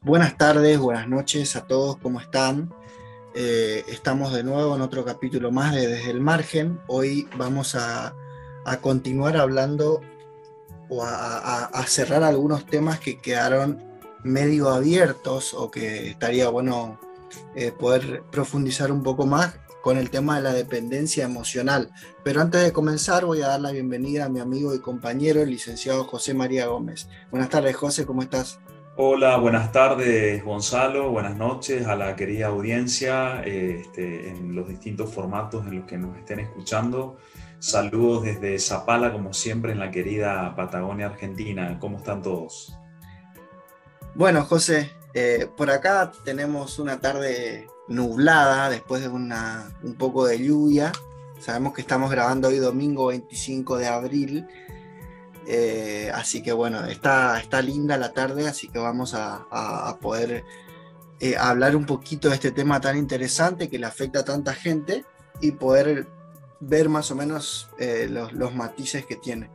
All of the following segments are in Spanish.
Buenas tardes, buenas noches a todos, ¿cómo están? Eh, estamos de nuevo en otro capítulo más de Desde el Margen. Hoy vamos a, continuar hablando o a, cerrar algunos temas que quedaron medio abiertos o que estaría bueno eh, poder profundizar un poco más con el tema de la dependencia emocional. Pero antes de comenzar voy a dar la bienvenida a mi amigo y compañero, el licenciado José María Gómez. Buenas tardes, José, ¿cómo estás? Hola, buenas tardes Gonzalo, buenas noches a la querida audiencia este, en los distintos formatos en los que nos estén escuchando. Saludos desde Zapala, como siempre, en la querida Patagonia Argentina. ¿Cómo están todos? Bueno, José, eh, por acá tenemos una tarde nublada después de una, un poco de lluvia. Sabemos que estamos grabando hoy domingo 25 de abril. Eh, así que bueno, está, está linda la tarde, así que vamos a, poder eh, hablar un poquito de este tema tan interesante que le afecta a tanta gente y poder ver más o menos eh, los, matices que tiene.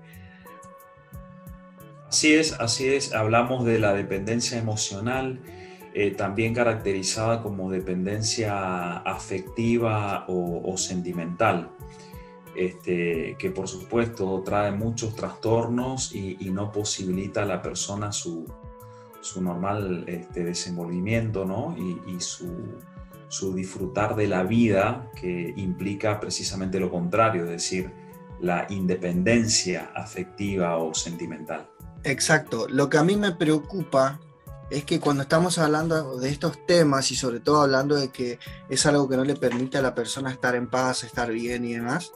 Así es, así es. Hablamos de la dependencia emocional también caracterizada como dependencia afectiva o, sentimental, este, que por supuesto trae muchos trastornos y, no posibilita a la persona su, normal este, desenvolvimiento ¿no? y, su, su disfrutar de la vida, que implica precisamente lo contrario, es decir, la independencia afectiva o sentimental. Exacto. Lo que a mí me preocupa es que cuando estamos hablando de estos temas y sobre todo hablando de que es algo que no le permite a la persona estar en paz, estar bien y demás,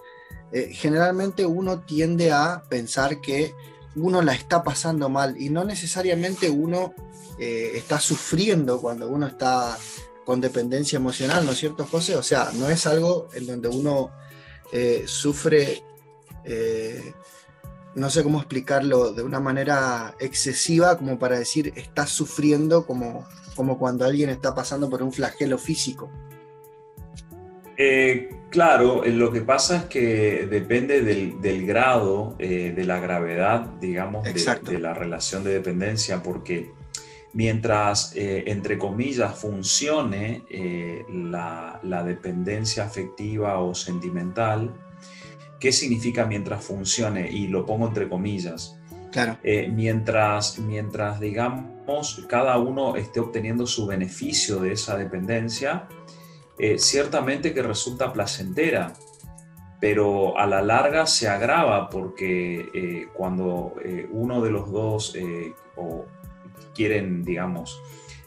eh, generalmente uno tiende a pensar que uno la está pasando mal y no necesariamente uno eh, está sufriendo cuando uno está con dependencia emocional, ¿no es cierto, José? O sea, no es algo en donde uno eh, sufre no sé cómo explicarlo de una manera excesiva como para decir estás sufriendo como, como cuando alguien está pasando por un flagelo físico. Eh, claro, eh, lo que pasa es que depende del, grado, eh, de la gravedad, digamos, de, la relación de dependencia, porque mientras, entre comillas, funcione la, la, dependencia afectiva o sentimental, ¿Qué significa mientras funcione? Y lo pongo entre comillas. Claro. Eh, mientras, mientras, digamos, cada uno esté obteniendo su beneficio de esa dependencia, eh, ciertamente que resulta placentera, pero a la larga se agrava porque eh, cuando uno de los dos o quieren, digamos,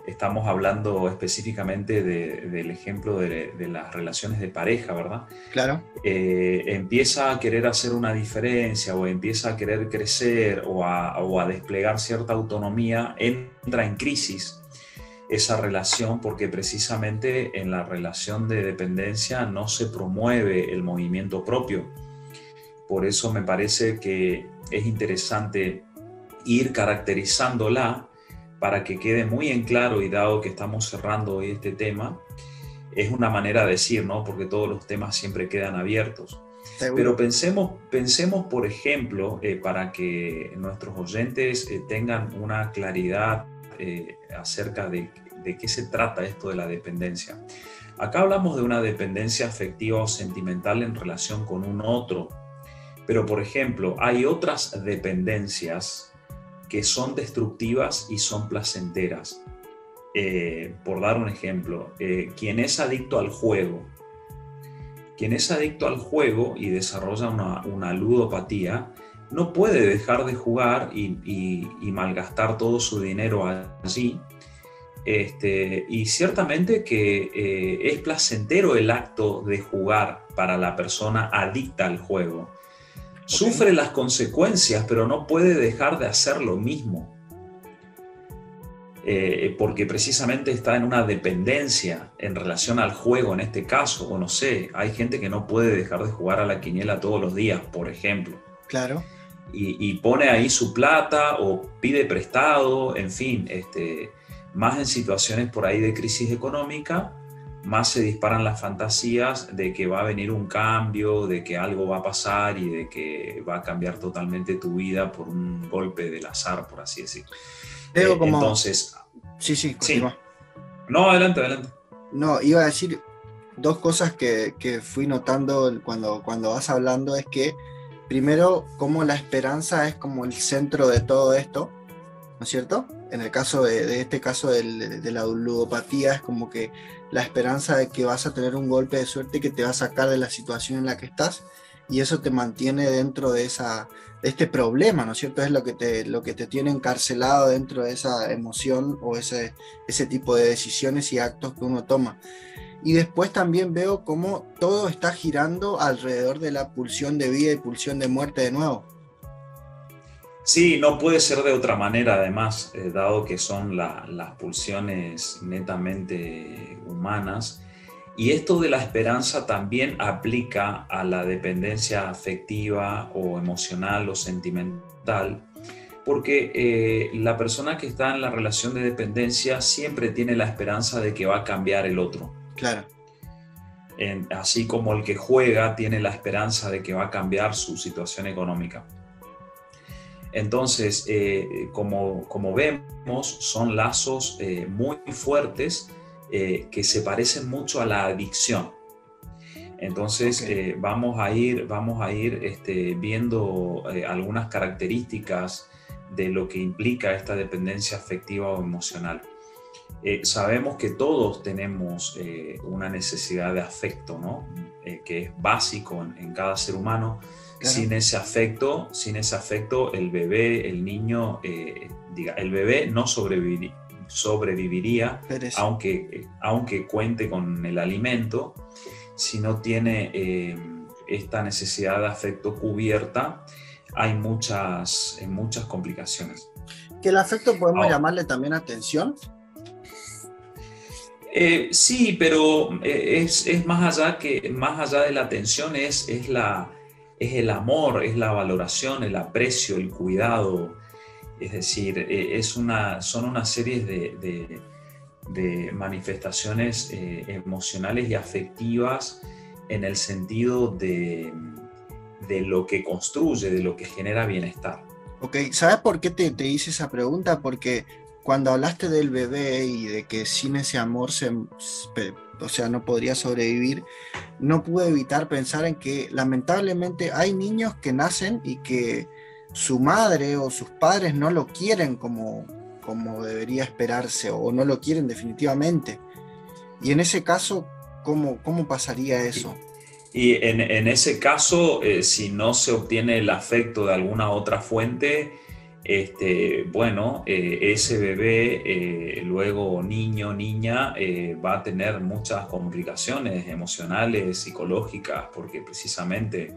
estamos hablando específicamente del ejemplo de, las relaciones de pareja, ¿verdad? Claro. Eh, empieza a querer hacer una diferencia o empieza a querer crecer o a, desplegar cierta autonomía, entra en crisis esa relación porque precisamente en la relación de dependencia no se promueve el movimiento propio. Por eso me parece que es interesante ir caracterizándola para que quede muy en claro y dado que estamos cerrando hoy este tema, es una manera de decir, ¿no? Porque todos los temas siempre quedan abiertos. Pero pensemos, pensemos, por ejemplo, eh, para que nuestros oyentes eh, tengan una claridad eh, acerca de, qué se trata esto de la dependencia. Acá hablamos de una dependencia afectiva o sentimental en relación con un otro, pero por ejemplo, hay otras dependencias que son destructivas y son placenteras. Eh, por dar un ejemplo, eh, quien es adicto al juego, quien es adicto al juego y desarrolla una, ludopatía, no puede dejar de jugar y, malgastar todo su dinero allí. Este, y ciertamente que eh, es placentero el acto de jugar para la persona adicta al juego. Sufre las consecuencias, pero no puede dejar de hacer lo mismo. Eh, porque precisamente está en una dependencia en relación al juego en este caso, o no sé, hay gente que no puede dejar de jugar a la quiniela todos los días, por ejemplo. Claro. Y, pone ahí su plata o pide prestado, en fin, este, más en situaciones por ahí de crisis económica, más se disparan las fantasías de que va a venir un cambio, de que algo va a pasar y de que va a cambiar totalmente tu vida por un golpe del azar, por así decirlo. Veo eh, como, Entonces, Sí, sí, continúa. No, adelante, adelante. No, iba a decir dos cosas que, fui notando cuando, cuando vas hablando, es que primero, como la esperanza es como el centro de todo esto, ¿no es cierto? En el caso de, este caso de la ludopatía, es como que la esperanza de que vas a tener un golpe de suerte que te va a sacar de la situación en la que estás y eso te mantiene dentro de, esa, este problema, ¿no es cierto? Es lo que, te, lo que te tiene encarcelado dentro de esa emoción o ese, ese tipo de decisiones y actos que uno toma. Y después también veo cómo todo está girando alrededor de la pulsión de vida y pulsión de muerte de nuevo. Sí, no puede ser de otra manera, además, eh, dado que son las pulsiones netamente humanas. Y esto de la esperanza también aplica a la dependencia afectiva o emocional o sentimental, porque eh, la persona que está en la relación de dependencia siempre tiene la esperanza de que va a cambiar el otro. Claro. así como el que juega tiene la esperanza de que va a cambiar su situación económica. Entonces, eh, como, como, vemos, son lazos eh, muy fuertes eh, que se parecen mucho a la adicción. Entonces, vamos a ir, vamos a ir este, viendo algunas características de lo que implica esta dependencia afectiva o emocional. Sabemos que todos tenemos una necesidad de afecto, ¿no? que es básico en cada ser humano sin ese afecto, sin ese afecto, el bebé, el niño, eh, diga, el bebé no sobreviviría, aunque, aunque cuente con el alimento, si no tiene eh, esta necesidad de afecto cubierta, hay muchas, muchas complicaciones. ¿Que el afecto podemos llamarle también atención? Eh, sí, pero es, es, más allá que más allá de la atención es, es la, es el amor, es la valoración, el aprecio, el cuidado. Es decir, eh, es una, son una serie de, manifestaciones eh, emocionales y afectivas en el sentido de, lo que construye, de lo que genera bienestar. Ok, ¿sabes por qué te, te hice esa pregunta? Porque cuando hablaste del bebé y de que sin ese amor se, o sea, no podría sobrevivir, no pude evitar pensar en que lamentablemente hay niños que nacen y que su madre o sus padres no lo quieren como, como debería esperarse o no lo quieren definitivamente. Y en ese caso, ¿cómo, cómo pasaría eso? Y en, ese caso, eh, si no se obtiene el afecto de alguna otra fuente, este, bueno, eh, ese bebé, eh, luego niño, niña, eh, va a tener muchas complicaciones emocionales, psicológicas, porque precisamente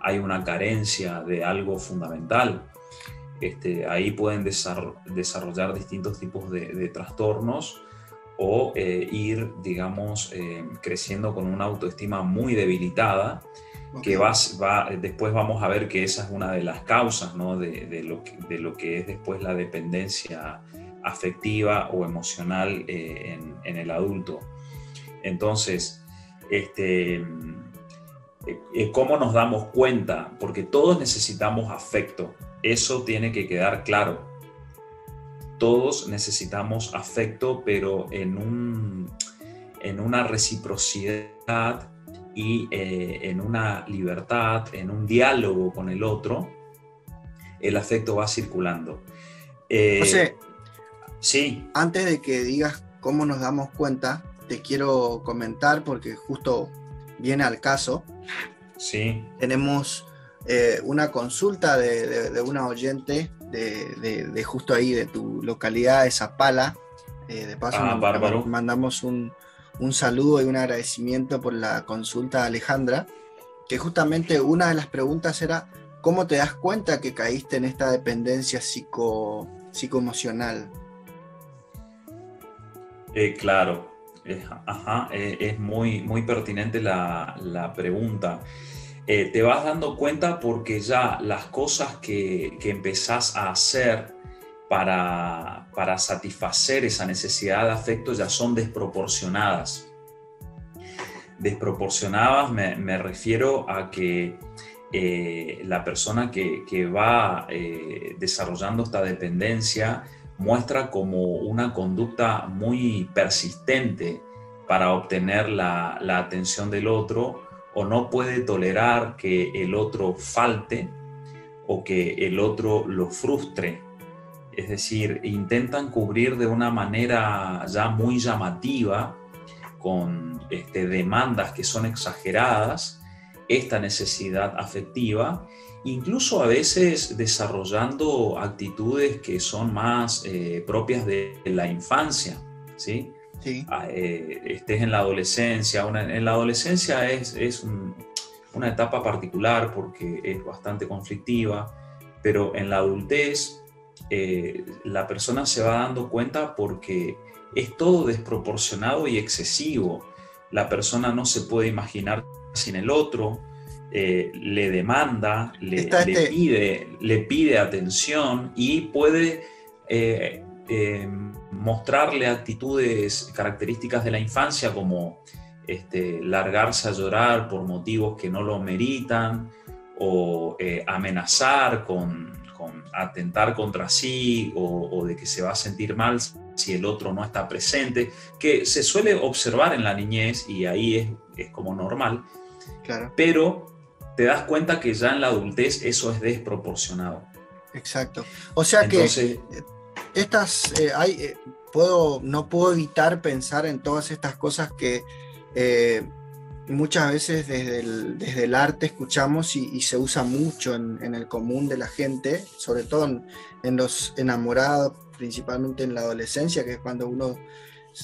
hay una carencia de algo fundamental. Este, ahí pueden desarrollar distintos tipos de, trastornos o ir, digamos, creciendo con una autoestima muy debilitada que va, después vamos a ver que esa es una de las causas de, lo que, de, lo que, es después la dependencia afectiva o emocional eh, en, el adulto. Entonces, este, eh, ¿cómo nos damos cuenta? Porque todos necesitamos afecto, eso tiene que quedar claro. Todos necesitamos afecto, pero en, un, en una reciprocidad y eh, en una libertad, en un diálogo con el otro, el afecto va circulando. Eh, sí. Antes de que digas cómo nos damos cuenta, te quiero comentar porque justo viene al caso. Sí. Tenemos eh, una consulta de, una oyente de, justo ahí, de tu localidad de Zapala. de paso, ah, mandamos un, un saludo y un agradecimiento por la consulta Alejandra, que justamente una de las preguntas era, ¿cómo te das cuenta que caíste en esta dependencia psico, psicoemocional? Eh, claro, eh, es muy, muy pertinente la, pregunta. Eh, te vas dando cuenta porque ya las cosas que, que empezás a hacer para, para satisfacer esa necesidad de afecto ya son desproporcionadas. Desproporcionadas me, refiero a que eh, la persona que, va eh, desarrollando esta dependencia muestra como una conducta muy persistente para obtener la, la atención del otro o no puede tolerar que el otro falte o que el otro lo frustre. Es decir, intentan cubrir de una manera ya muy llamativa, con este, demandas que son exageradas, esta necesidad afectiva, incluso a veces desarrollando actitudes que son más eh, propias de la infancia. ¿sí? Ah, eh, estés en la adolescencia. en la adolescencia es, es una etapa particular porque es bastante conflictiva, pero en la adultez eh, la persona se va dando cuenta porque es todo desproporcionado y excesivo. La persona no se puede imaginar sin el otro, eh, le demanda, le, este pide, le pide atención y puede mostrarle actitudes características de la infancia como este, largarse a llorar por motivos que no lo meritan o eh, amenazar con, atentar contra sí o, de que se va a sentir mal si el otro no está presente, que se suele observar en la niñez y ahí es, es como normal, claro. pero te das cuenta que ya en la adultez eso es desproporcionado. Exacto. O sea que estas, eh, hay, eh, puedo, no puedo evitar pensar en todas estas cosas que eh, muchas veces desde el, desde el, arte escuchamos y, se usa mucho en, el común de la gente, sobre todo en, los enamorados, principalmente en la adolescencia, que es cuando uno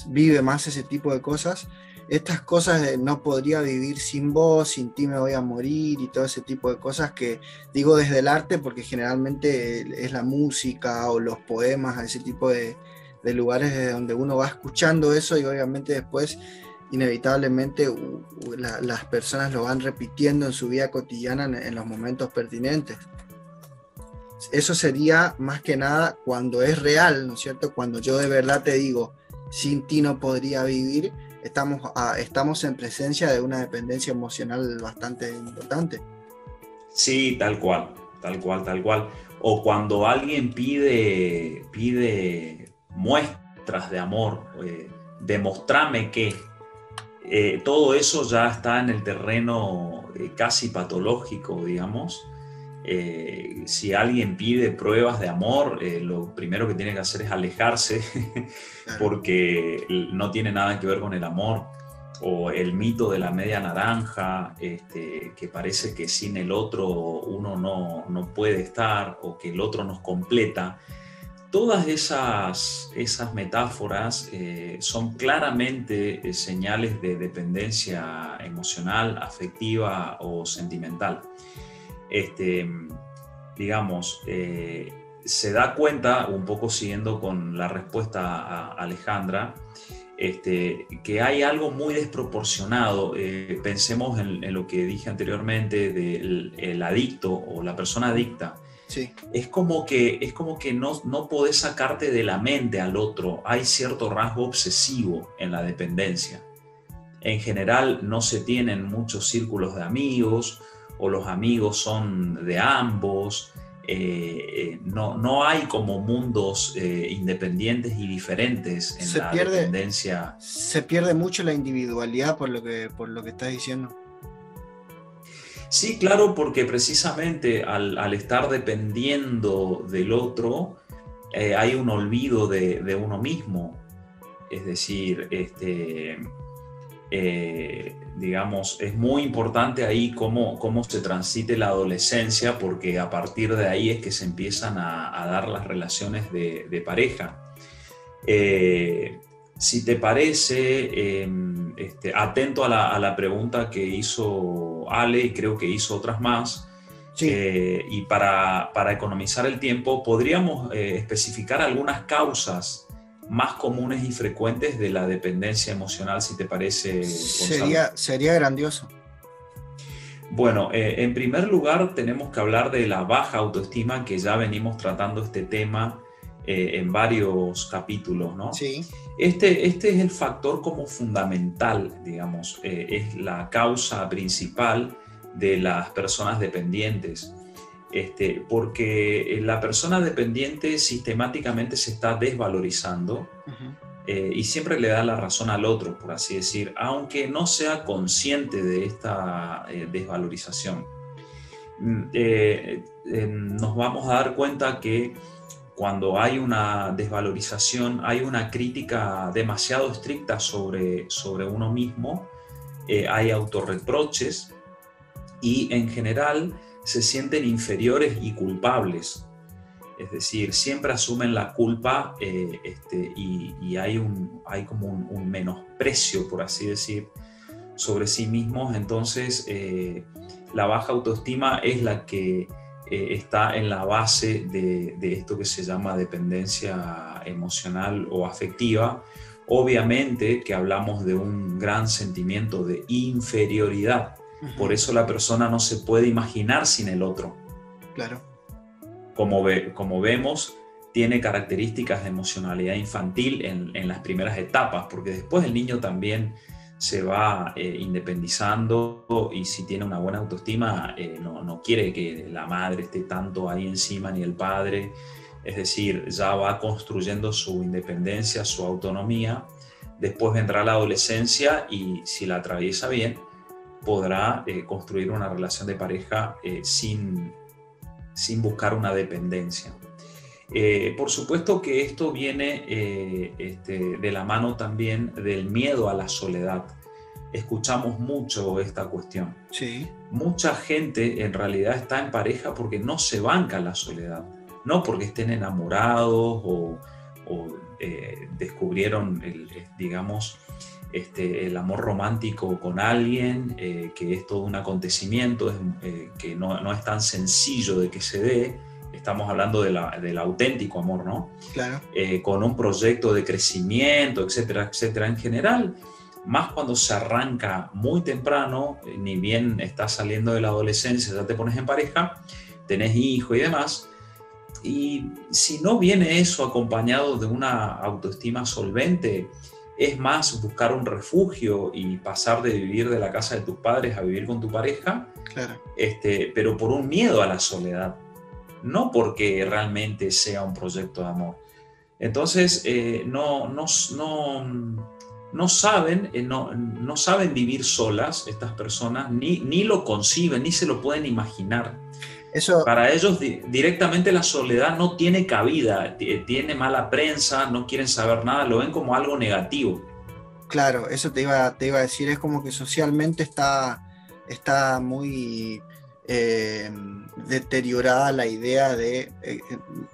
vive más ese tipo de cosas. Estas cosas de no podría vivir sin vos, sin ti me voy a morir y todo ese tipo de cosas que digo desde el arte porque generalmente es la música o los poemas, ese tipo de, lugares de donde uno va escuchando eso y obviamente después inevitablemente las personas lo van repitiendo en su vida cotidiana en, los momentos pertinentes. Eso sería más que nada cuando es real, ¿no es cierto? Cuando yo de verdad te digo, sin ti no podría vivir, estamos, estamos en presencia de una dependencia emocional bastante importante. Sí, tal cual, tal cual, tal cual. O cuando alguien pide, pide muestras de amor, eh, demostrame que eh, todo eso ya está en el terreno eh, casi patológico, digamos. Eh, si alguien pide pruebas de amor, eh, lo primero que tiene que hacer es alejarse porque no tiene nada que ver con el amor. O el mito de la media naranja, este, que parece que sin el otro uno no, puede estar o que el otro nos completa. Todas esas, esas metáforas eh, son claramente señales de dependencia emocional, afectiva o sentimental este, digamos, eh, se da cuenta, un poco siguiendo con la respuesta a Alejandra, este, que hay algo muy desproporcionado. Eh, pensemos en, lo que dije anteriormente del adicto o la persona adicta. Sí. Es como que, es como que no, no podés sacarte de la mente al otro. Hay cierto rasgo obsesivo en la dependencia. En general no se tienen muchos círculos de amigos, o los amigos son de ambos. Eh, eh, no, no hay como mundos eh, independientes y diferentes en la dependencia. Se pierde mucho la individualidad por lo que, por lo que estás diciendo. Sí, claro, porque precisamente al, estar dependiendo del otro, hay un olvido de, de, uno mismo. Es decir, este, eh, digamos, es muy importante ahí cómo, cómo se transite la adolescencia, porque a partir de ahí es que se empiezan a, dar las relaciones de, pareja. Eh, si te parece, em, este, atento a la, pregunta que hizo Ale y creo que hizo otras más, eh, y para, para, economizar el tiempo, podríamos especificar algunas causas más comunes y frecuentes de la dependencia emocional, si te parece. Sería, sería grandioso. Bueno, eh, en primer lugar tenemos que hablar de la baja autoestima, que ya venimos tratando este tema eh, en varios capítulos, ¿no? Sí. Este, este es el factor como fundamental, digamos, eh, es la causa principal de las personas dependientes. Este, porque la persona dependiente sistemáticamente se está desvalorizando eh, y siempre le da la razón al otro, por así decir, aunque no sea consciente de esta eh, desvalorización. Mm, eh, nos vamos a dar cuenta que cuando hay una desvalorización, hay una crítica demasiado estricta sobre, sobre uno mismo, hay autorreproches y en general se sienten inferiores y culpables. Es decir, siempre asumen la culpa eh, este, y, hay, un, hay como un, menosprecio, por así decir, sobre sí mismos. Entonces, eh, la baja autoestima es la que eh, está en la base de, de, esto que se llama dependencia emocional o afectiva. Obviamente que hablamos de un gran sentimiento de inferioridad por eso la persona no se puede imaginar sin el otro. Claro. Como, como vemos, tiene características de emocionalidad infantil en, las primeras etapas, porque después el niño también se va eh, independizando y si tiene una buena autoestima, eh, no, no, quiere que la madre esté tanto ahí encima ni el padre. Es decir, ya va construyendo su independencia, su autonomía. Después vendrá la adolescencia y si la atraviesa bien, podrá eh, construir una relación de pareja sin, sin buscar una dependencia. Eh, por supuesto que esto viene este, de la mano también del miedo a la soledad. Escuchamos mucho esta cuestión. Sí. Mucha gente en realidad está en pareja porque no se banca la soledad, no porque estén enamorados o, descubrieron, el, digamos, este, el amor romántico con alguien, eh, que es todo un acontecimiento, eh, que no, es tan sencillo de que se dé, estamos hablando del auténtico amor, ¿no? Claro. Eh, con un proyecto de crecimiento, etcétera, etcétera. En general, más cuando se arranca muy temprano, ni bien estás saliendo de la adolescencia, ya te pones en pareja, tenés hijo y demás, y si no viene eso acompañado de una autoestima solvente, es más buscar un refugio y pasar de vivir de la casa de tus padres a vivir con tu pareja, claro. este, pero por un miedo a la soledad, no porque realmente sea un proyecto de amor. Entonces, eh, no, no, no, no, saben, eh, no, no, saben vivir solas estas personas, ni, ni lo conciben, ni se lo pueden imaginar. Para ellos directamente la soledad no tiene cabida, tiene mala prensa, no quieren saber nada, lo ven como algo negativo. Claro, eso te iba, te iba a decir, es como que socialmente está, está muy eh, deteriorada la idea de, eh,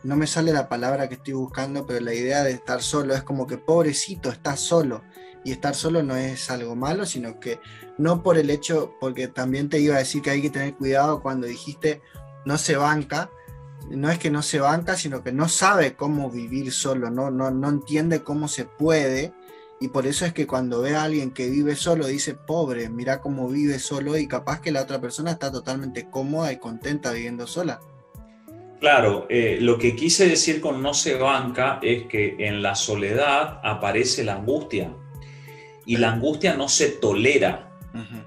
no me sale la palabra que estoy buscando, pero la idea de estar solo es como que pobrecito, estás solo. Y estar solo no es algo malo, sino que no por el hecho, porque también te iba a decir que hay que tener cuidado cuando dijiste no se banca, no es que no se banca, sino que no sabe cómo vivir solo, no, no, no entiende cómo se puede. Y por eso es que cuando ve a alguien que vive solo, dice, pobre, mira cómo vive solo y capaz que la otra persona está totalmente cómoda y contenta viviendo sola. Claro, eh, lo que quise decir con no se banca es que en la soledad aparece la angustia y la angustia no se tolera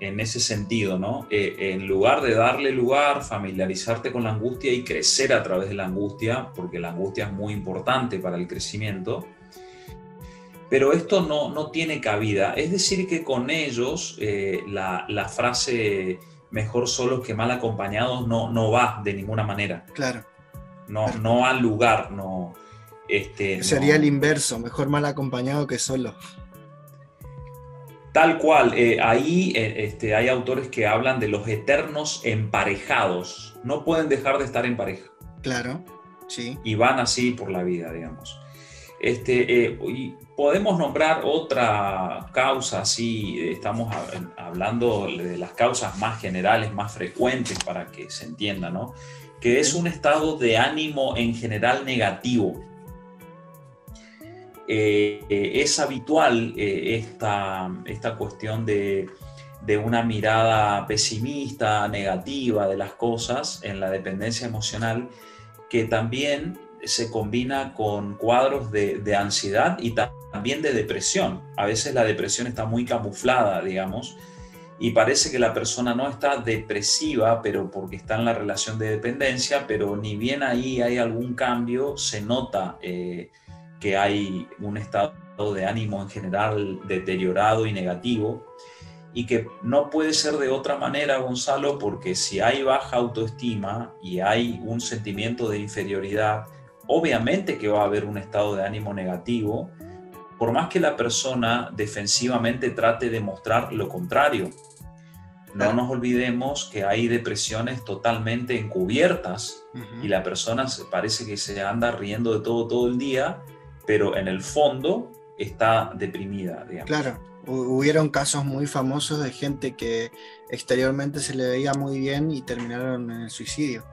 en ese sentido, ¿no? Eh, en lugar de darle lugar, familiarizarte con la angustia y crecer a través de la angustia, porque la angustia es muy importante para el crecimiento, pero esto no, no tiene cabida. Es decir, que con ellos eh, la, la, frase mejor solos que mal acompañados no, no va de ninguna manera. Claro. No, no al lugar, no. Este, Sería el inverso, mejor mal acompañado que solo. Tal cual, eh, ahí eh, este, hay autores que hablan de los eternos emparejados. No pueden dejar de estar en pareja. Claro, sí. Y van así por la vida, digamos. Este, eh, y podemos nombrar otra causa, sí, estamos hablando de las causas más generales, más frecuentes para que se entienda, ¿no? Que es un estado de ánimo en general negativo. Eh, es habitual eh, esta, esta, cuestión de, una mirada pesimista, negativa de las cosas en la dependencia emocional, que también se combina con cuadros de, ansiedad y también de depresión. A veces la depresión está muy camuflada, digamos, y parece que la persona no está depresiva, pero porque está en la relación de dependencia, pero ni bien ahí hay algún cambio, se nota eh, que hay un estado de ánimo en general deteriorado y negativo, y que no puede ser de otra manera, Gonzalo, porque si hay baja autoestima y hay un sentimiento de inferioridad, obviamente que va a haber un estado de ánimo negativo, por más que la persona defensivamente trate de mostrar lo contrario. No nos olvidemos que hay depresiones totalmente encubiertas y la persona parece que se anda riendo de todo todo el día, pero en el fondo está deprimida. Digamos. Claro, hubieron casos muy famosos de gente que exteriormente se le veía muy bien y terminaron en el suicidio.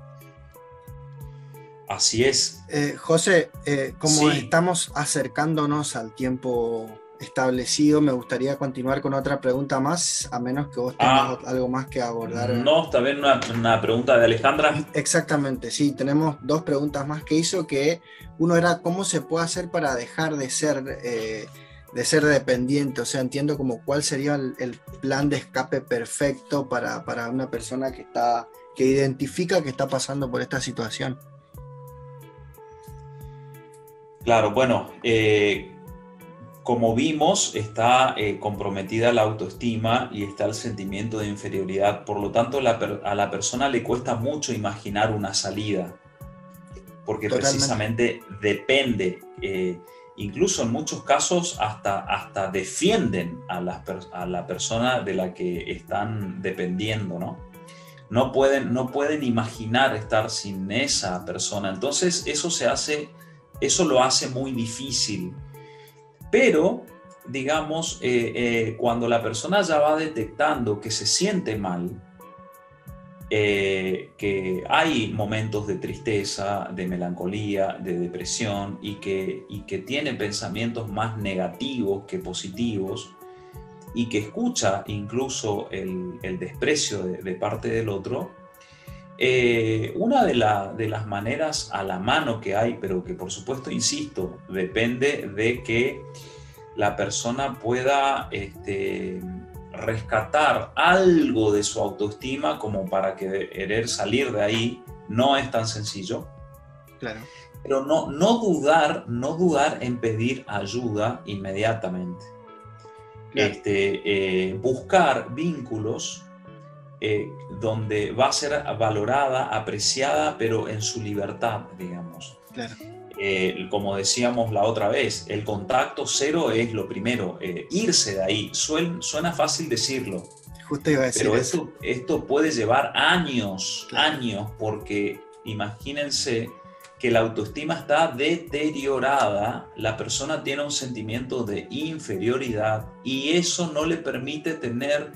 Así es. Eh, José, eh, como estamos acercándonos al tiempo establecido, me gustaría continuar con otra pregunta más, a menos que vos tengas ah. algo más que abordar. No, una, una, pregunta de Alejandra. Exactamente, sí, tenemos dos preguntas más que hizo, que uno era cómo se puede hacer para dejar de ser, eh, de ser dependiente, o sea, entiendo como cuál sería el, el plan de escape perfecto para, para una persona que, está, que identifica que está pasando por esta situación. Claro, bueno, eh, como vimos, está eh, comprometida la autoestima y está el sentimiento de inferioridad. Por lo tanto, a la persona le cuesta mucho imaginar una salida, porque precisamente depende. Eh, incluso en muchos casos hasta, hasta defienden a la, a la, persona de la que están dependiendo, ¿no? No pueden, no pueden imaginar estar sin esa persona. Entonces eso se hace eso lo hace muy difícil. Pero, digamos, eh, eh, cuando la persona ya va detectando que se siente mal, eh, que hay momentos de tristeza, de melancolía, de depresión y que, y que tiene pensamientos más negativos que positivos y que escucha incluso el, desprecio de, parte del otro, eh, una de, las maneras a la mano que hay, pero que por supuesto, insisto, depende de que la persona pueda este, rescatar algo de su autoestima como para querer salir de ahí, no es tan sencillo. Claro. Pero no, no dudar, no dudar en pedir ayuda inmediatamente. Este, eh, buscar vínculos eh, donde va a ser valorada, apreciada, pero en su libertad, digamos. Eh, como decíamos la otra vez, el contacto cero es lo primero, eh, irse de ahí. suena fácil decirlo. Justo iba a decir pero esto, esto puede llevar años, años, porque imagínense que la autoestima está deteriorada, la persona tiene un sentimiento de inferioridad y eso no le permite tener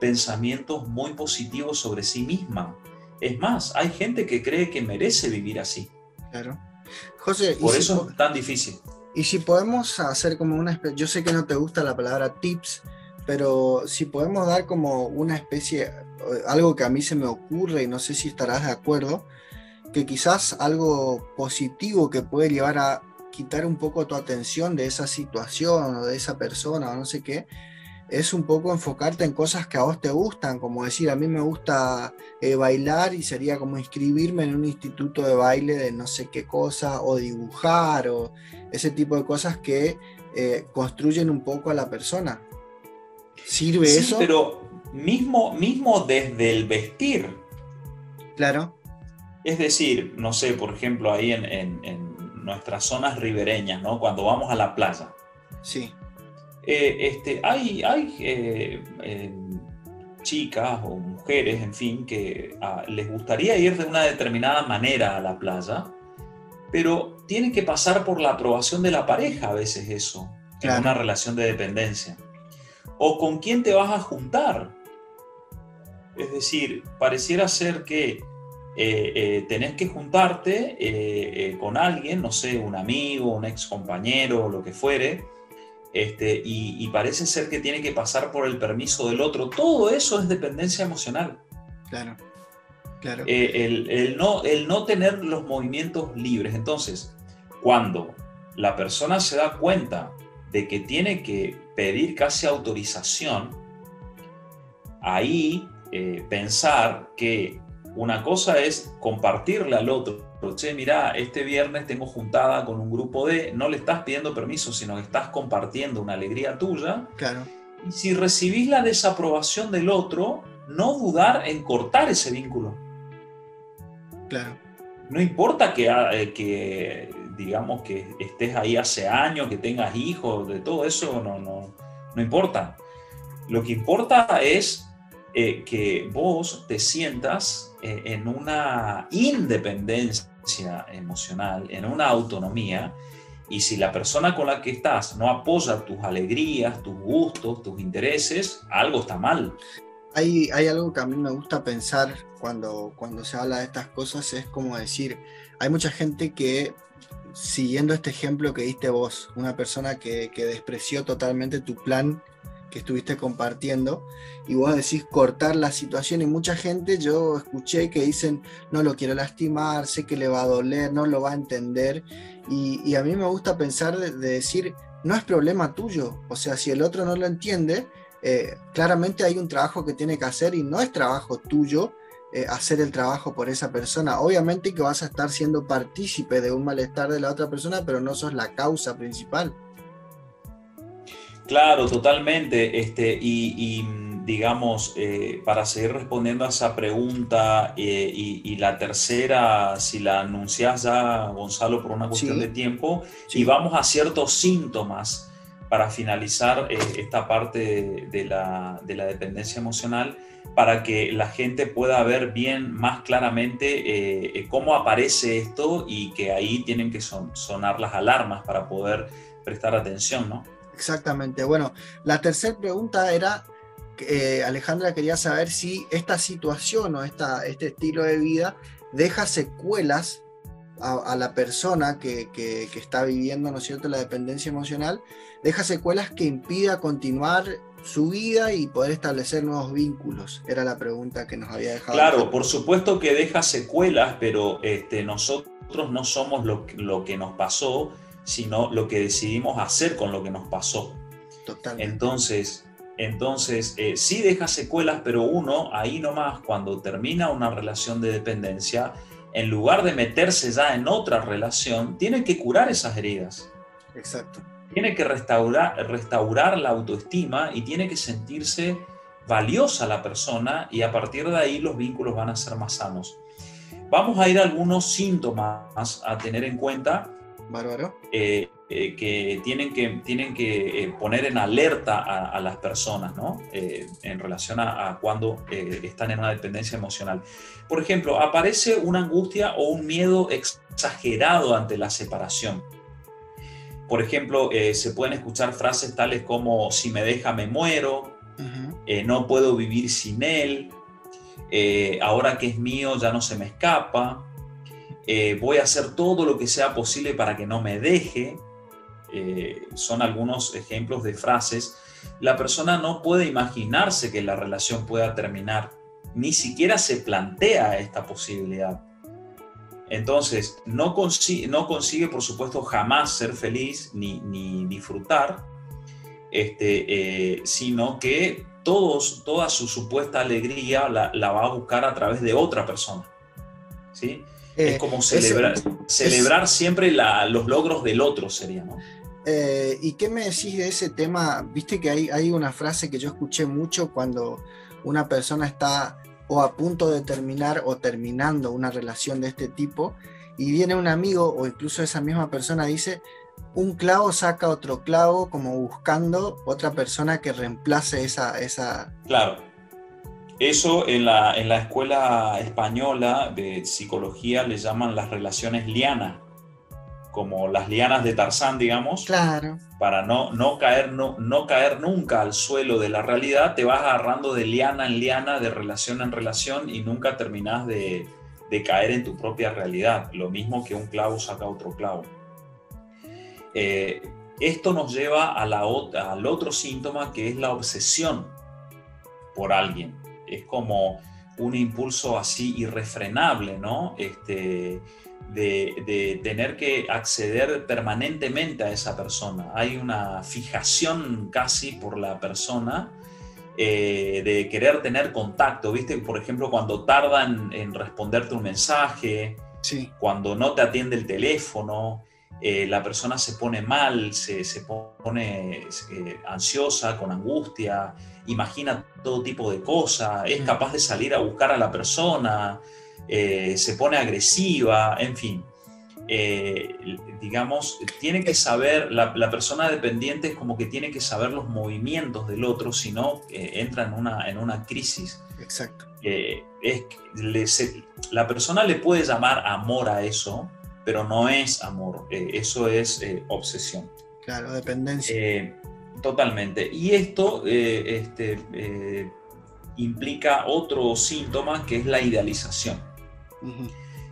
pensamientos muy positivos sobre sí misma. Es más, hay gente que cree que merece vivir así. Claro. José, por eso es tan difícil. Y si podemos hacer como una especie, yo sé que no te gusta la palabra tips, pero si podemos dar como una especie, algo que a mí se me ocurre y no sé si estarás de acuerdo, que quizás algo positivo que puede llevar a quitar un poco tu atención de esa situación o de esa persona o no sé qué, es un poco enfocarte en cosas que a vos te gustan, como decir, a mí me gusta eh, bailar y sería como inscribirme en un instituto de baile de no sé qué cosa, o dibujar, o ese tipo de cosas que eh, construyen un poco a la persona. ¿Sirve sí, eso? Pero mismo, mismo desde el vestir. Claro. Es decir, no sé, por ejemplo, ahí en, en nuestras zonas ribereñas, ¿no? Cuando vamos a la playa. Sí eh, este, hay, hay eh, eh, chicas o mujeres, en fin, que ah, les gustaría ir de una determinada manera a la playa, pero tienen que pasar por la aprobación de la pareja a veces eso, en una relación de dependencia. O con quién te vas a juntar. Es decir, pareciera ser que tenés que juntarte con alguien, no sé, un amigo, un ex compañero, lo que fuere, este, y, parece ser que tiene que pasar por el permiso del otro. Todo eso es dependencia emocional. Claro, claro. Eh, el, no, el no tener los movimientos libres. Entonces, cuando la persona se da cuenta de que tiene que pedir casi autorización, ahí eh, pensar que una cosa es compartirle al otro, che, mira, este viernes tengo juntada con un grupo de, no le estás pidiendo permiso, sino que estás compartiendo una alegría tuya. Claro. Y si recibís la desaprobación del otro, no dudar en cortar ese vínculo. Claro. No importa que, ah, eh, que digamos, que estés ahí hace años, que tengas hijos, de todo eso, no, no, no importa. Lo que importa es eh, que vos te sientas eh, en una independencia emocional, en una autonomía, y si la persona con la que estás no apoya tus alegrías, tus gustos, tus intereses, algo está mal. Hay, hay algo que a mí me gusta pensar cuando, cuando se habla de estas cosas, es como decir, hay mucha gente que siguiendo este ejemplo que diste vos, una persona que, que, despreció totalmente tu plan que estuviste compartiendo y vos decís cortar la situación y mucha gente yo escuché que dicen no lo quiero lastimar, sé que le va a doler, no lo va a entender y, a mí me gusta pensar de, decir no es problema tuyo, o sea, si el otro no lo entiende, eh, claramente hay un trabajo que tiene que hacer y no es trabajo tuyo eh, hacer el trabajo por esa persona. Obviamente que vas a estar siendo partícipe de un malestar de la otra persona, pero no sos la causa principal. Claro, totalmente. Este, y, digamos, eh, para seguir respondiendo a esa pregunta, eh, y, la tercera, si la anuncias ya, Gonzalo, por una cuestión de tiempo, y vamos a ciertos síntomas para finalizar esta parte de la, de la dependencia emocional para que la gente pueda ver bien más claramente eh, cómo aparece esto y que ahí tienen que sonar las alarmas para poder prestar atención, ¿no? Exactamente. Bueno, la tercera pregunta era, eh, Alejandra quería saber si esta situación o esta, este estilo de vida deja secuelas a, la persona que, que, está viviendo, ¿no es cierto?, la dependencia emocional, deja secuelas que impida continuar su vida y poder establecer nuevos vínculos? Era la pregunta que nos había dejado. Claro, por supuesto que deja secuelas, pero este, nosotros no somos lo, lo, que nos pasó, sino lo que decidimos hacer con lo que nos pasó. Totalmente. Entonces, entonces eh, sí deja secuelas, pero uno ahí nomás, cuando termina una relación de dependencia, en lugar de meterse ya en otra relación, tiene que curar esas heridas. Exacto tiene que restaurar, restaurar la autoestima y tiene que sentirse valiosa la persona y a partir de ahí los vínculos van a ser más sanos. Vamos a ir a algunos síntomas a tener en cuenta. Bárbaro. Eh, eh, que tienen que, tienen que eh, poner en alerta a, las personas ¿no? en relación a, a cuando están en una dependencia emocional. Por ejemplo, aparece una angustia o un miedo exagerado ante la separación por ejemplo, se pueden escuchar frases tales como si me deja me muero, no puedo vivir sin él, ahora que es mío ya no se me escapa, voy a hacer todo lo que sea posible para que no me deje. son algunos ejemplos de frases. La persona no puede imaginarse que la relación pueda terminar, ni siquiera se plantea esta posibilidad. Entonces, no consigue, no consigue, por supuesto, jamás ser feliz ni, disfrutar, este, eh, sino que toda su supuesta alegría la, va a buscar a través de otra persona. ¿sí? Es eh, como celebrar, celebrar siempre los logros del otro, sería, ¿no? Eh, ¿Y qué me decís de ese tema? Viste que hay, hay una frase que yo escuché mucho cuando una persona está o a punto de terminar o terminando una relación de este tipo y viene un amigo o incluso esa misma persona dice, un clavo saca otro clavo como buscando otra persona que reemplace esa... esa... Claro. Eso en la, en la escuela española de psicología le llaman las relaciones liana como las lianas de Tarzán, digamos, claro. para no, no, caer, no, no caer nunca al suelo de la realidad, te vas agarrando de liana en liana, de relación en relación y nunca terminas de, caer en tu propia realidad, lo mismo que un clavo saca otro clavo. Eh, esto nos lleva a la, al otro síntoma que es la obsesión por alguien. Es como un impulso así irrefrenable, ¿no? Este, de, tener que acceder permanentemente a esa persona. Hay una fijación casi por la persona eh, de querer tener contacto, ¿viste? Por ejemplo, cuando tardan en responderte un mensaje, Sí, cuando no te atiende el teléfono, eh, la persona se pone mal, se, se pone eh, ansiosa, con angustia, imagina todo tipo de cosas, es Mm. capaz de salir a buscar a la persona, eh, se pone agresiva, en fin. Eh, digamos, tiene que saber, la, la persona dependiente es como que tiene que saber los movimientos del otro, si no eh, entra en una, en una crisis. exacto. Eh, es, que le- se- la persona le puede llamar amor a eso, pero no es amor, eso es obsesión. Claro, dependencia. Totalmente. Y esto eh, este, eh, implica otro síntoma que es la idealización.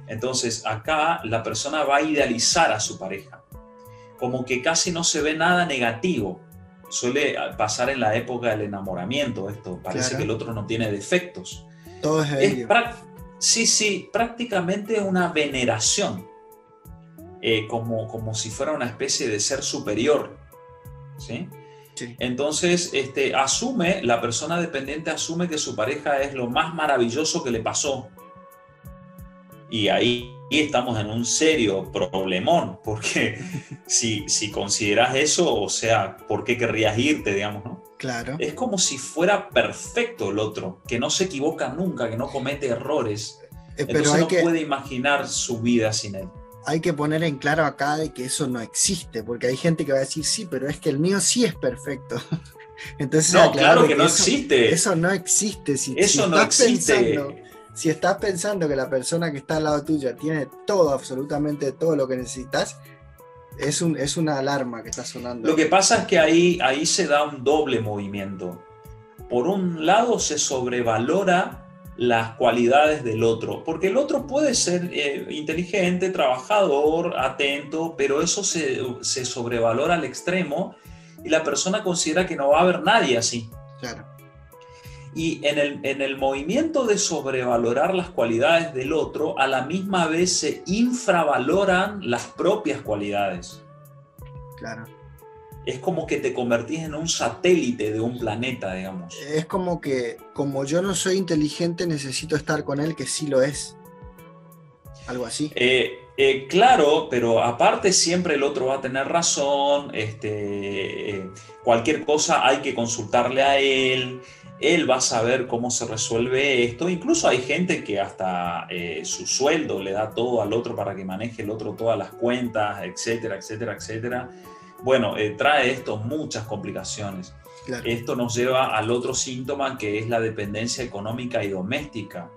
Entonces, acá la persona va a idealizar a su pareja, como que casi no se ve nada negativo. Suele pasar en la época del enamoramiento esto, parece Claro. que el otro no tiene defectos. Todo es Es sí, sí, prácticamente una veneración, eh, como, como si fuera una especie de ser superior. ¿sí? Sí. Entonces, este, asume, la persona dependiente asume que su pareja es lo más maravilloso que le pasó. Y ahí estamos en un serio problemón, porque si, si consideras eso, o sea, ¿por qué querrías irte, digamos, no? Claro. Es como si fuera perfecto el otro, que no se equivoca nunca, que no comete errores. Eh, Entonces Pero hay no que, puede imaginar su vida sin él. Hay que poner en claro acá de que eso no existe, porque hay gente que va a decir, sí, pero es que el mío sí es perfecto. Entonces, No, claro que no eso, existe. Eso no existe. Si, si Eso no estás existe. pensando- si estás pensando que la persona que está al lado tuya tiene todo, absolutamente todo lo que necesitas, es, un, es una alarma que está sonando. Lo que pasa es que ahí, ahí se da un doble movimiento. Por un lado se sobrevalora las cualidades del otro, porque el otro puede ser eh, inteligente, trabajador, atento, pero eso se, se sobrevalora al extremo y la persona considera que no va a haber nadie así. Claro. Y en el, en el movimiento de sobrevalorar las cualidades del otro, a la misma vez se infravaloran las propias cualidades. Claro. Es como que te convertís en un satélite de un planeta, digamos. Es como que, como yo no soy inteligente, necesito estar con él que sí lo es. Algo así. Eh, eh, claro, pero aparte siempre el otro va a tener razón, este, eh, cualquier cosa hay que consultarle a él, él va a saber cómo se resuelve esto, incluso hay gente que hasta su sueldo le da todo al otro para que maneje el otro todas las cuentas, etcétera, etcétera, etcétera. Bueno, eh, trae esto muchas complicaciones. Claro. Esto nos lleva al otro síntoma que es la dependencia económica y doméstica.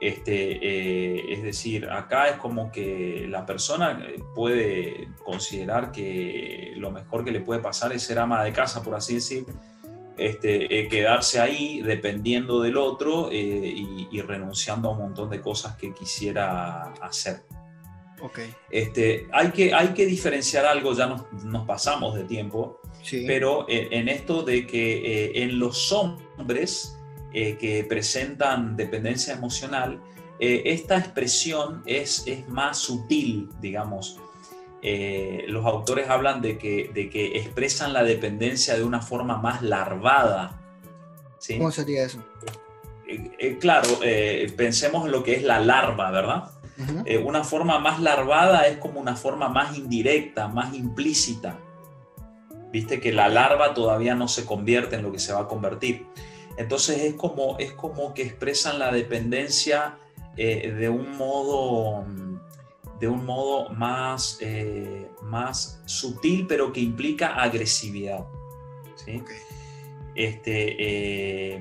Este, eh, es decir, acá es como que la persona eh, puede considerar que lo mejor que le puede pasar es ser ama de casa, por así decir, este, eh, quedarse ahí dependiendo del otro eh, y, y renunciando a un montón de cosas que quisiera hacer. Ok. Este, hay, que, hay que diferenciar algo, ya nos, nos pasamos de tiempo, Sí. pero eh, en esto de que eh, en los hombres eh, que presentan dependencia emocional, esta expresión es, es más sutil, digamos. Los autores hablan de que, de que expresan la dependencia de una forma más larvada. ¿sí? ¿Cómo sería eso? Claro, pensemos en lo que es la larva, ¿verdad? Eh, una forma más larvada es como una forma más indirecta, más implícita. Viste que la larva todavía no se convierte en lo que se va a convertir. Entonces es como, es como que expresan la dependencia eh, de un modo, de un modo más, eh, más sutil, pero que implica agresividad. ¿sí? Este,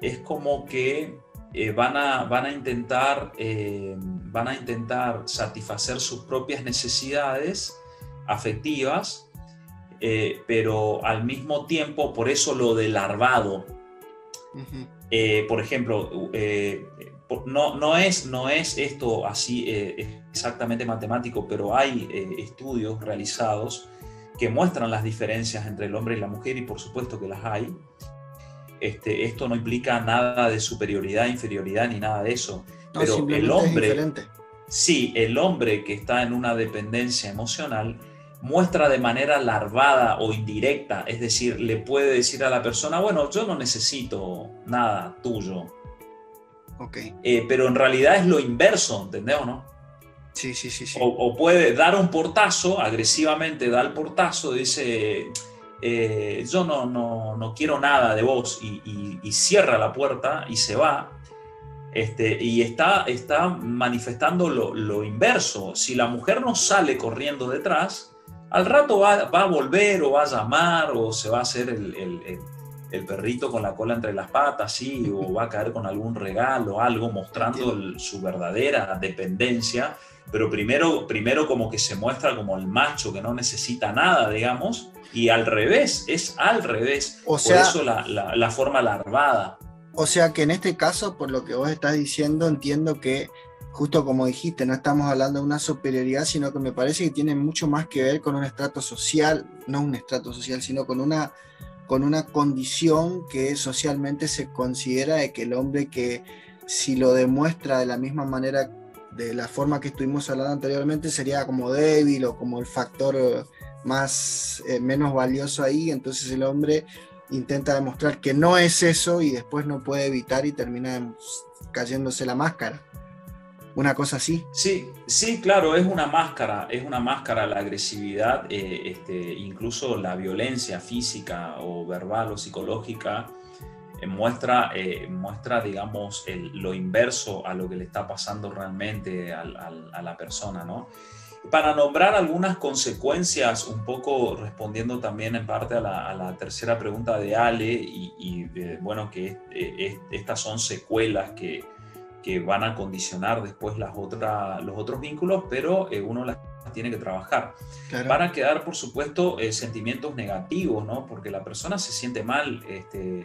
es como que eh, van, a, van, a intentar, eh, van a intentar satisfacer sus propias necesidades afectivas, eh, pero al mismo tiempo, por eso lo de larvado, por ejemplo, no, no, es, no es esto así exactamente matemático, pero hay estudios realizados que muestran las diferencias entre el hombre y la mujer y por supuesto que las hay. Este, esto no implica nada de superioridad, inferioridad ni nada de eso. No, pero el hombre, sí, el hombre que está en una dependencia emocional muestra de manera larvada o indirecta, es decir, le puede decir a la persona, bueno, yo no necesito nada tuyo. Okay. Eh, pero en realidad es lo inverso, ¿entendés o no? Sí, sí, sí. sí. O, puede dar un portazo, agresivamente da el portazo, dice, eh, yo no, no, no, quiero nada de vos y, cierra la puerta y se va. Este, y está, está manifestando lo, lo, inverso. Si la mujer no sale corriendo detrás, al rato va, va, a volver o va a llamar o se va a hacer el, el, el, perrito con la cola entre las patas, sí, o va a caer con algún regalo, algo mostrando su verdadera dependencia. Pero primero, primero como que se muestra como el macho que no necesita nada, digamos, y al revés, es al revés. O sea, por eso la, la, la forma larvada. O sea que en este caso, por lo que vos estás diciendo, entiendo que justo como dijiste, no estamos hablando de una superioridad, sino que me parece que tiene mucho más que ver con un estrato social, no un estrato social, sino con una, con una condición que socialmente se considera de que el hombre que si lo demuestra de la misma manera, de la forma que estuvimos hablando anteriormente, sería como débil o como el factor más eh, menos valioso ahí, entonces el hombre intenta demostrar que no es eso y después no puede evitar y termina cayéndose la máscara una cosa así. Sí, sí, claro, es una máscara, es una máscara la agresividad, eh, este, incluso la violencia física o verbal o psicológica eh, muestra, eh, muestra, digamos, lo inverso a lo que le está pasando realmente a la persona, ¿no? Para nombrar algunas consecuencias, un poco respondiendo también en parte a la, tercera pregunta de Ale, y, bueno, que estas son secuelas que, que van a condicionar después las otras los otros vínculos, pero eh, uno las tiene que trabajar. Van a quedar, por supuesto, eh, sentimientos negativos, ¿no? Porque la persona se siente mal este,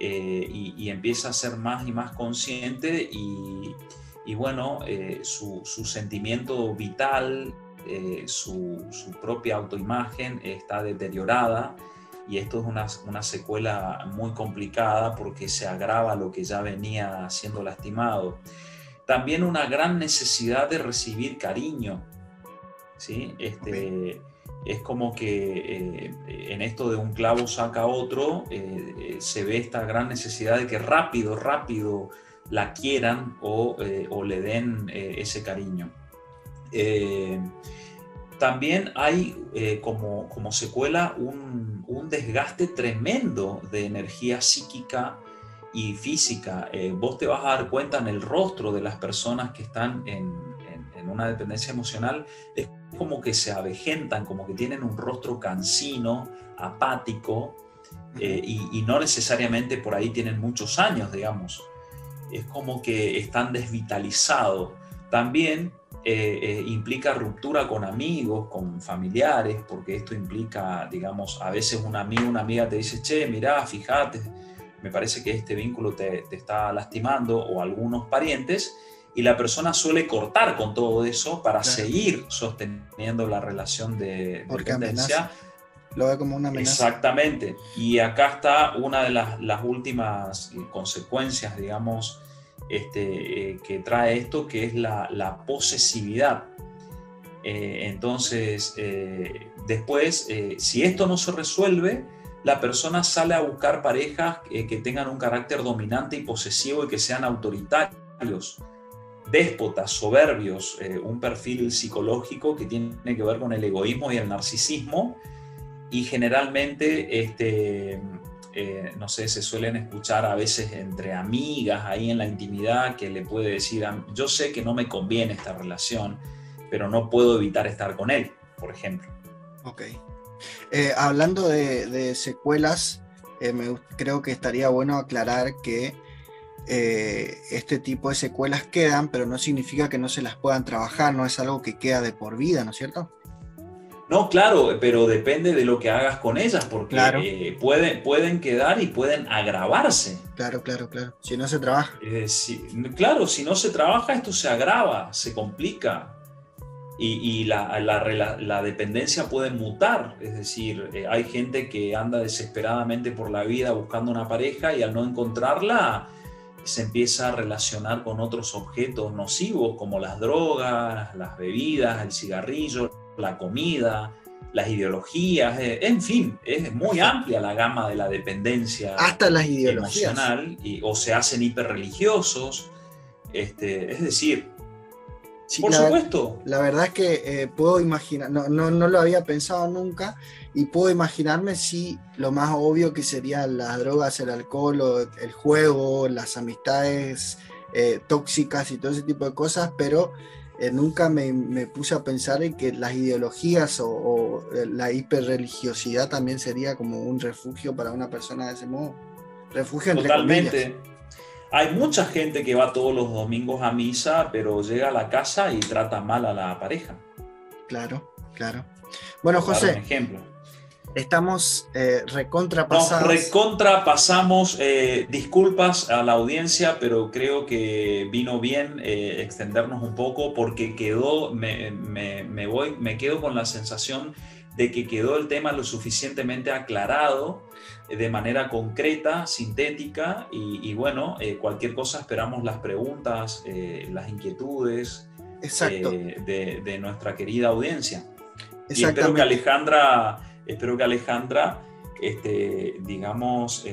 eh, y, empieza a ser más y más consciente y, bueno, su, su, sentimiento vital, su, su propia autoimagen está deteriorada y esto es una, una, secuela muy complicada porque se agrava lo que ya venía siendo lastimado. También una gran necesidad de recibir cariño. ¿sí? Este, Es como que eh, en esto de un clavo saca otro, eh, eh, se ve esta gran necesidad de que rápido, rápido la quieran o, o le den ese cariño. También hay como, como, secuela un, un, desgaste tremendo de energía psíquica y física. Vos te vas a dar cuenta en el rostro de las personas que están en, en, una dependencia emocional, es como que se avejentan, como que tienen un rostro cansino, apático, eh, y, y no necesariamente por ahí tienen muchos años, digamos. Es como que están desvitalizados. También eh, eh, implica ruptura con amigos, con familiares, porque esto implica, digamos, a veces un amigo, una amiga te dice, che, mirá, fíjate, me parece que este vínculo te, está lastimando, o algunos parientes, y la persona suele cortar con todo eso para seguir sosteniendo la relación de dependencia. Lo ve como una amenaza. Exactamente. Y acá está una de las, las últimas consecuencias, digamos, este, eh, que trae esto, que es la, posesividad. Eh, entonces, eh, después, si esto no se resuelve, la persona sale a buscar parejas que tengan un carácter dominante y posesivo y que sean autoritarios, déspotas, soberbios, un perfil psicológico que tiene que ver con el egoísmo y el narcisismo. Y generalmente este, eh, no sé, se suelen escuchar a veces entre amigas ahí en la intimidad que le puede decir, yo sé que no me conviene esta relación, pero no puedo evitar estar con él, por ejemplo. Ok. Eh, hablando de, secuelas, eh, me, creo que estaría bueno aclarar que este tipo de secuelas quedan, pero no significa que no se las puedan trabajar, no es algo que queda de por vida, ¿no es cierto? No, claro, pero depende de lo que hagas con ellas, porque eh, pueden, pueden quedar y pueden agravarse. Claro, claro, claro. Si no se trabaja. Eh, claro, si no se trabaja, esto se agrava, se complica. Y, la, dependencia puede mutar. Es decir, eh, hay gente que anda desesperadamente por la vida buscando una pareja y al no encontrarla se empieza a relacionar con otros objetos nocivos como las drogas, las bebidas, el cigarrillo, la comida, las ideologías, eh, en fin, es muy amplia la gama de la dependencia Hasta las ideologías. emocional y, o se hacen hiperreligiosos. Este, es decir, por supuesto. La verdad es que eh, puedo imaginar, no, no, no, lo había pensado nunca, y puedo imaginarme si lo más obvio que serían las drogas, el alcohol, o el juego, las amistades eh, tóxicas y todo ese tipo de cosas, pero eh, nunca me, me, puse a pensar en que las ideologías o, o, la hiperreligiosidad también sería como un refugio para una persona de ese modo. Refugio entre Totalmente. Hay mucha gente que va todos los domingos a misa, pero llega a la casa y trata mal a la pareja. Claro, claro. Bueno, José. un ejemplo. Estamos eh, recontrapasados. Nos recontrapasamos. Eh, disculpas a la audiencia, pero creo que vino bien eh, extendernos un poco porque quedó, me, me, me, voy, me quedo con la sensación de que quedó el tema lo suficientemente aclarado de manera concreta, sintética y, y bueno, eh, cualquier cosa esperamos las preguntas, eh, las inquietudes de, de, nuestra querida audiencia. Y espero que Alejandra, espero que Alejandra este, digamos,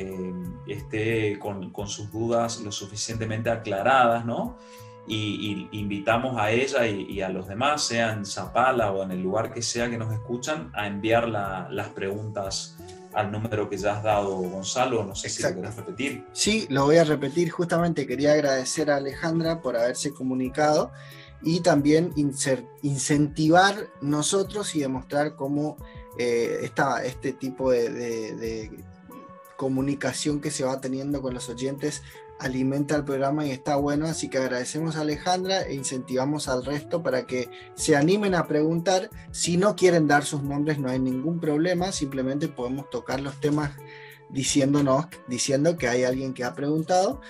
esté con, con, sus dudas lo suficientemente aclaradas, ¿no? Y, y invitamos a ella y, y, a los demás, sea en Zapala o en el lugar que sea que nos escuchan, a enviar la, las preguntas al número que ya has dado, Gonzalo. No sé Exacto. si lo querés repetir. Sí, lo voy a repetir. Justamente quería agradecer a Alejandra por haberse comunicado y también incentivar nosotros y demostrar cómo eh, esta, este tipo de, de, de comunicación que se va teniendo con los oyentes alimenta el programa y está bueno, así que agradecemos a Alejandra e incentivamos al resto para que se animen a preguntar. Si no quieren dar sus nombres, no hay ningún problema, simplemente podemos tocar los temas diciéndonos, diciendo que hay alguien que ha preguntado.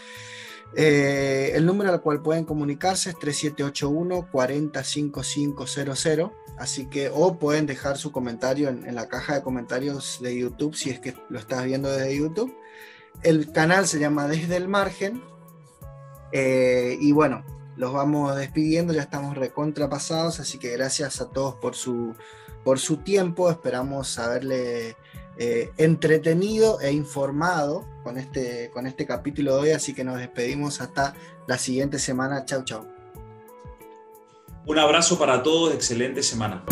Eh, el número al cual pueden comunicarse es 3781 405500. Así que, o pueden dejar su comentario en, en la caja de comentarios de YouTube si es que lo estás viendo desde YouTube. El canal se llama Desde el Margen. Eh, y bueno, los vamos despidiendo, ya estamos recontrapasados, así que gracias a todos por su, por su tiempo. Esperamos haberle eh, entretenido e informado con este, con este capítulo de hoy, así que nos despedimos hasta la siguiente semana. Chau, chau. Un abrazo para todos, excelente semana.